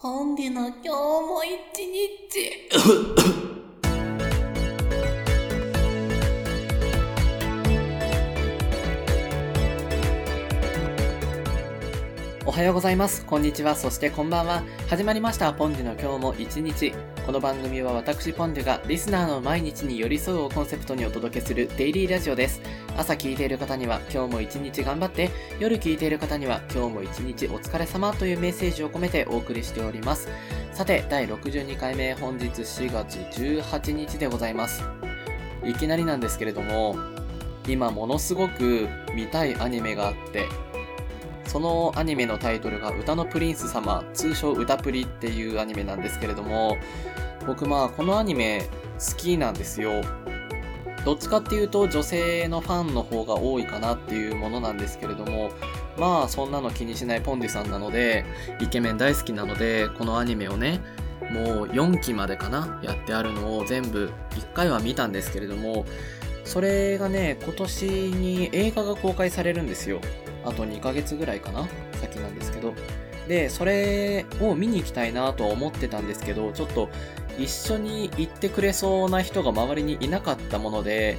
ポンデの今日も一日。はようございます。こんにちは。そしてこんばんは。始まりました。ポンデュの今日も一日。この番組は私ポンデュがリスナーの毎日に寄り添うをコンセプトにお届けするデイリーラジオです。朝聞いている方には今日も一日頑張って、夜聞いている方には今日も一日お疲れ様というメッセージを込めてお送りしております。さて、第62回目、本日4月18日でございます。いきなりなんですけれども、今ものすごく見たいアニメがあって、そのアニメのタイトルが歌のプリンス様、通称歌プリっていうアニメなんですけれども、僕まあこのアニメ好きなんですよ。どっちかっていうと女性のファンの方が多いかなっていうものなんですけれども、まあそんなの気にしないポンデュさんなので、イケメン大好きなので、このアニメをね、もう4期までかなやってあるのを全部1回は見たんですけれども、それがね、今年に映画が公開されるんですよ。あと2ヶ月ぐらいかな先なんですけど。で、それを見に行きたいなとは思ってたんですけど、ちょっと一緒に行ってくれそうな人が周りにいなかったもので、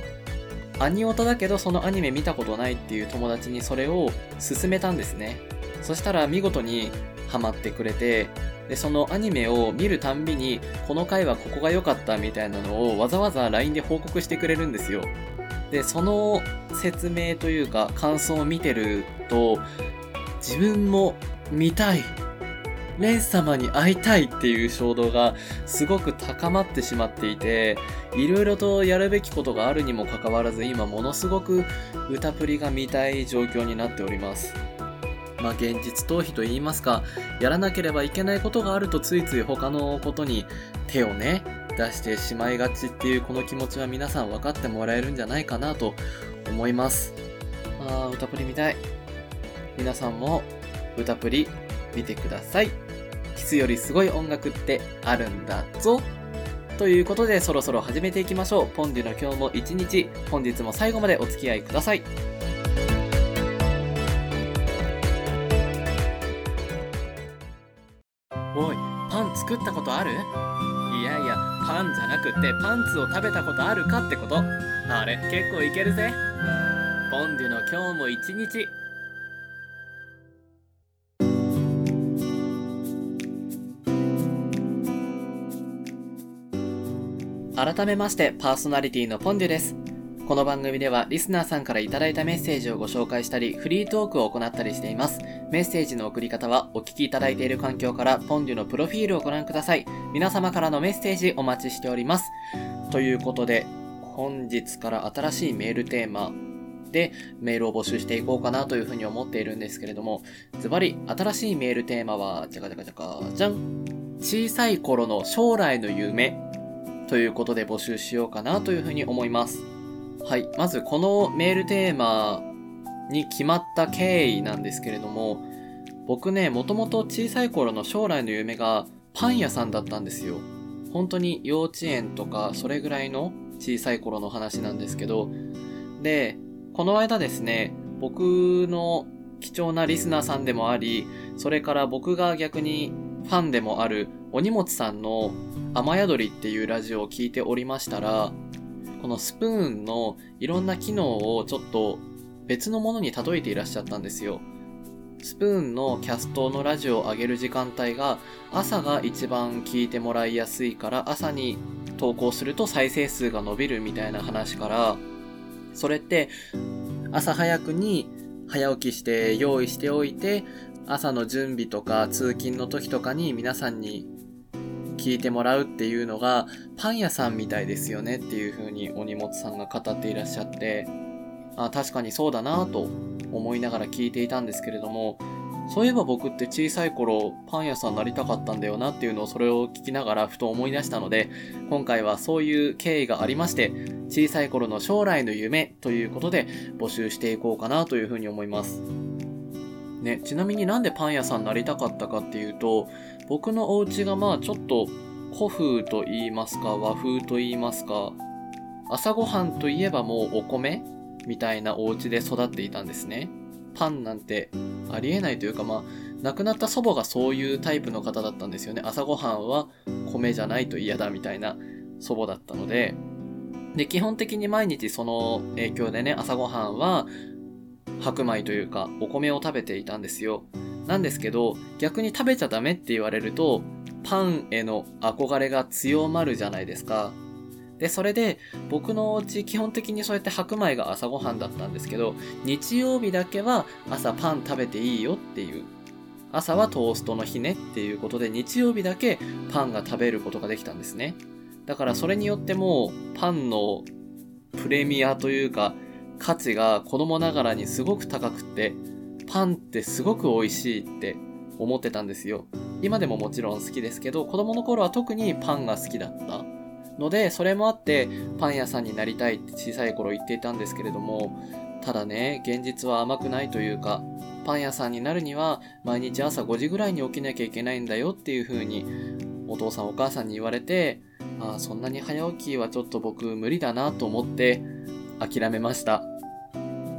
アニオタだけどそのアニメ見たことないっていう友達にそれを勧めたんですね。そしたら見事にハマってくれて、で、そのアニメを見るたんびに、この回はここが良かったみたいなのをわざわざ LINE で報告してくれるんですよ。で、その説明というか感想を見てると、自分も見たい。レン様に会いたいっていう衝動がすごく高まってしまっていて、いろいろとやるべきことがあるにもかかわらず、今ものすごく歌プリが見たい状況になっております。まあ現実逃避と言いますか、やらなければいけないことがあるとついつい他のことに手をね、出してしまいがちっていうこの気持ちは皆さん分かってもらえるんじゃないかなと思います。あー、歌プリ見たい。皆さんも歌プリ見てください。キスよりすごい音楽ってあるんだぞ。ということでそろそろ始めていきましょう。ポンデュの今日も一日、本日も最後までお付き合いください。おい、パン作ったことある？いやいや、パンじゃなくてパンツを食べたことあるかってこと。あれ、結構いけるぜ。ポンデュの今日も一日。改めまして、パーソナリティのポンデュです。この番組ではリスナーさんからいただいたメッセージをご紹介したり、フリートークを行ったりしています。メッセージの送り方はお聞きいただいている環境からポンデュのプロフィールをご覧ください。皆様からのメッセージお待ちしております。ということで、本日から新しいメールテーマでメールを募集していこうかなというふうに思っているんですけれども、ズバリ新しいメールテーマは、じゃかじゃかじゃか、じゃん小さい頃の将来の夢ということで募集しようかなというふうに思います。はい。まずこのメールテーマに決まった経緯なんですけれども、僕ね、もともと小さい頃の将来の夢がパン屋さんだったんですよ。本当に幼稚園とかそれぐらいの小さい頃の話なんですけど、で、この間ですね、僕の貴重なリスナーさんでもあり、それから僕が逆にファンでもあるお荷物さんの雨宿りっていうラジオを聞いておりましたら、このスプーンのいろんな機能をちょっと別のものに例えていらっしゃったんですよ。スプーンのキャストのラジオを上げる時間帯が朝が一番聞いてもらいやすいから朝に投稿すると再生数が伸びるみたいな話から、それって朝早くに早起きして用意しておいて朝の準備とか通勤の時とかに皆さんに聞いてもらうっていうのがパン屋さんみたいですよねっていう風にお荷物さんが語っていらっしゃってあ確かにそうだなと思いながら聞いていたんですけれどもそういえば僕って小さい頃パン屋さんになりたかったんだよなっていうのをそれを聞きながらふと思い出したので今回はそういう経緯がありまして小さい頃の将来の夢ということで募集していこうかなというふうに思います。ね、ちなみになんでパン屋さんになりたかったかっていうと、僕のお家がまあちょっと古風と言いますか和風と言いますか、朝ごはんといえばもうお米みたいなお家で育っていたんですね。パンなんてありえないというかまあ亡くなった祖母がそういうタイプの方だったんですよね。朝ごはんは米じゃないと嫌だみたいな祖母だったので、で、基本的に毎日その影響でね、朝ごはんは白米というかお米を食べていたんですよ。なんですけど、逆に食べちゃダメって言われると、パンへの憧れが強まるじゃないですか。で、それで、僕のお家基本的にそうやって白米が朝ごはんだったんですけど、日曜日だけは朝パン食べていいよっていう。朝はトーストの日ねっていうことで、日曜日だけパンが食べることができたんですね。だからそれによっても、パンのプレミアというか、価値が子供ながらにすごく高くて、パンってすごく美味しいって思ってたんですよ。今でももちろん好きですけど、子供の頃は特にパンが好きだった。ので、それもあってパン屋さんになりたいって小さい頃言っていたんですけれども、ただね、現実は甘くないというか、パン屋さんになるには毎日朝5時ぐらいに起きなきゃいけないんだよっていう風にお父さんお母さんに言われて、あそんなに早起きはちょっと僕無理だなと思って諦めました。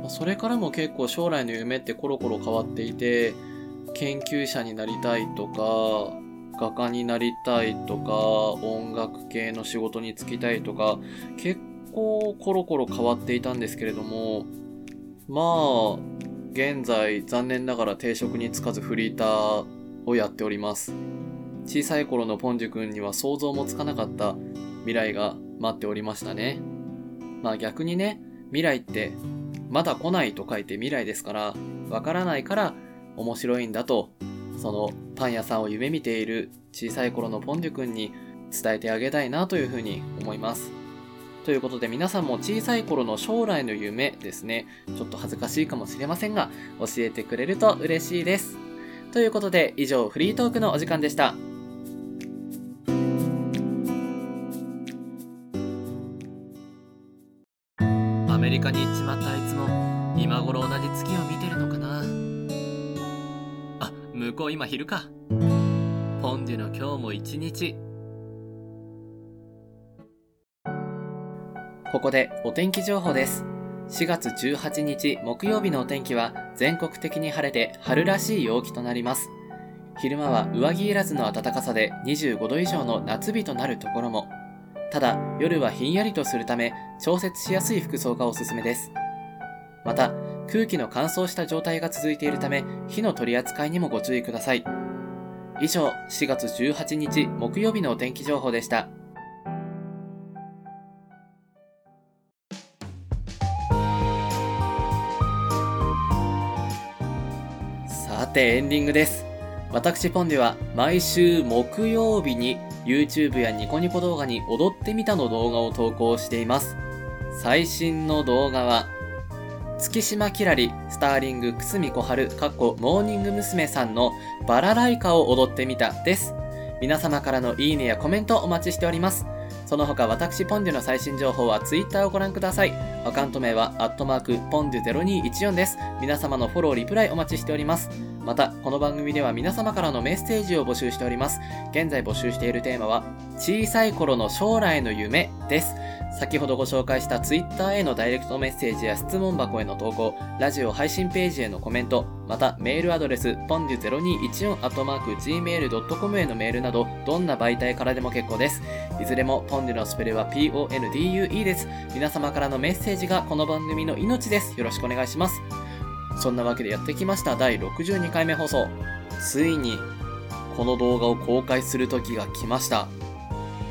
それからも結構将来の夢ってコロコロ変わっていて、研究者になりたいとか、画家になりたいとか、音楽系の仕事に就きたいとか、結構コロコロ変わっていたんですけれども、まあ、現在残念ながら定職に就かずフリーターをやっております。小さい頃のポンジュ君には想像もつかなかった未来が待っておりましたね。まあ逆にね、未来ってまだ来ないと書いて未来ですから、わからないから面白いんだとそのパン屋さんを夢見ている小さい頃のポンデュ君に伝えてあげたいなというふうに思います。ということで皆さんも小さい頃の将来の夢ですね、ちょっと恥ずかしいかもしれませんが、教えてくれると嬉しいです。ということで以上フリートークのお時間でした。う今昼か。ポンデュの今日も一日。ここでお天気情報です。4月18日木曜日のお天気は全国的に晴れて春らしい陽気となります。昼間は上着いらずの暖かさで25度以上の夏日となるところも。ただ夜はひんやりとするため調節しやすい服装がおすすめです。また空気の乾燥した状態が続いているため、火の取り扱いにもご注意ください。以上、4月18日木曜日のお天気情報でした。さて、エンディングです。私ポンでは毎週木曜日に YouTube やニコニコ動画に踊ってみたの動画を投稿しています。最新の動画は月島きらり、スターリング、くすみこはる、かっこモーニング娘。さんのバラライカを踊ってみたです。皆様からのいいねやコメントお待ちしております。その他私ポンデュの最新情報は Twitter をご覧ください。アカウント名は、アットマーク、ポンデュ0214です。皆様のフォロー、リプライお待ちしております。また、この番組では皆様からのメッセージを募集しております。現在募集しているテーマは、小さい頃の将来の夢です。先ほどご紹介した Twitter へのダイレクトメッセージや質問箱への投稿、ラジオ配信ページへのコメント、またメールアドレス、ポンデュ 0214-gmail.com へのメールなど、どんな媒体からでも結構です。いずれもポンデュのスペルは PONDUE です。皆様からのメッセージがこの番組の命です。よろしくお願いします。そんなわけでやってきました第62回目放送。ついに、この動画を公開する時が来ました。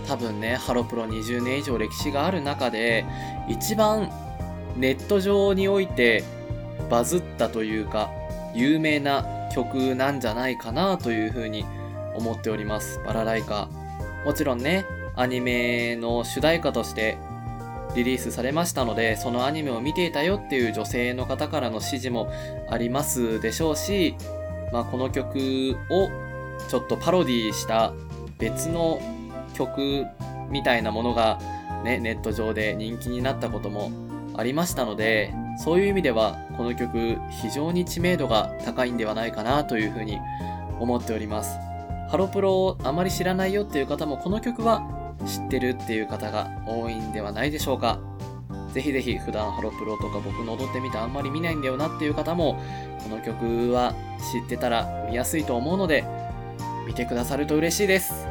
多分ね、ハロプロ20年以上歴史がある中で、一番ネット上においてバズったというか、有名な曲なんじゃないかなというふうに思っております。バラライカ。もちろんね、アニメの主題歌としてリリースされましたので、そのアニメを見ていたよっていう女性の方からの支持もありますでしょうし、まあ、この曲をちょっとパロディした別の曲みたいなものがね、ネット上で人気になったこともありましたので、そういう意味ではこの曲非常に知名度が高いんではないかなというふうに思っております。ハロプロをあまり知らないよっていう方もこの曲は知ってるっていう方が多いんではないでしょうか。ぜひぜひ普段ハロプロとか僕の踊ってみてあんまり見ないんだよなっていう方も、この曲は知ってたら見やすいと思うので、見てくださると嬉しいです。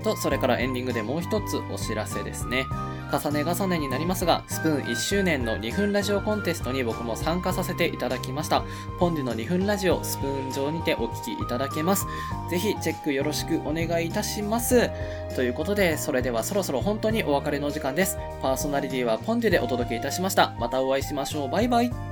と、それからエンディングでもう一つお知らせですね。重ね重ねになりますが、スプーン1周年の2分ラジオコンテストに僕も参加させていただきました。ポンデュの2分ラジオ、スプーン上にてお聞きいただけます。ぜひチェックよろしくお願いいたします。ということで、それではそろそろ本当にお別れのお時間です。パーソナリティはポンデュでお届けいたしました。またお会いしましょう。バイバイ。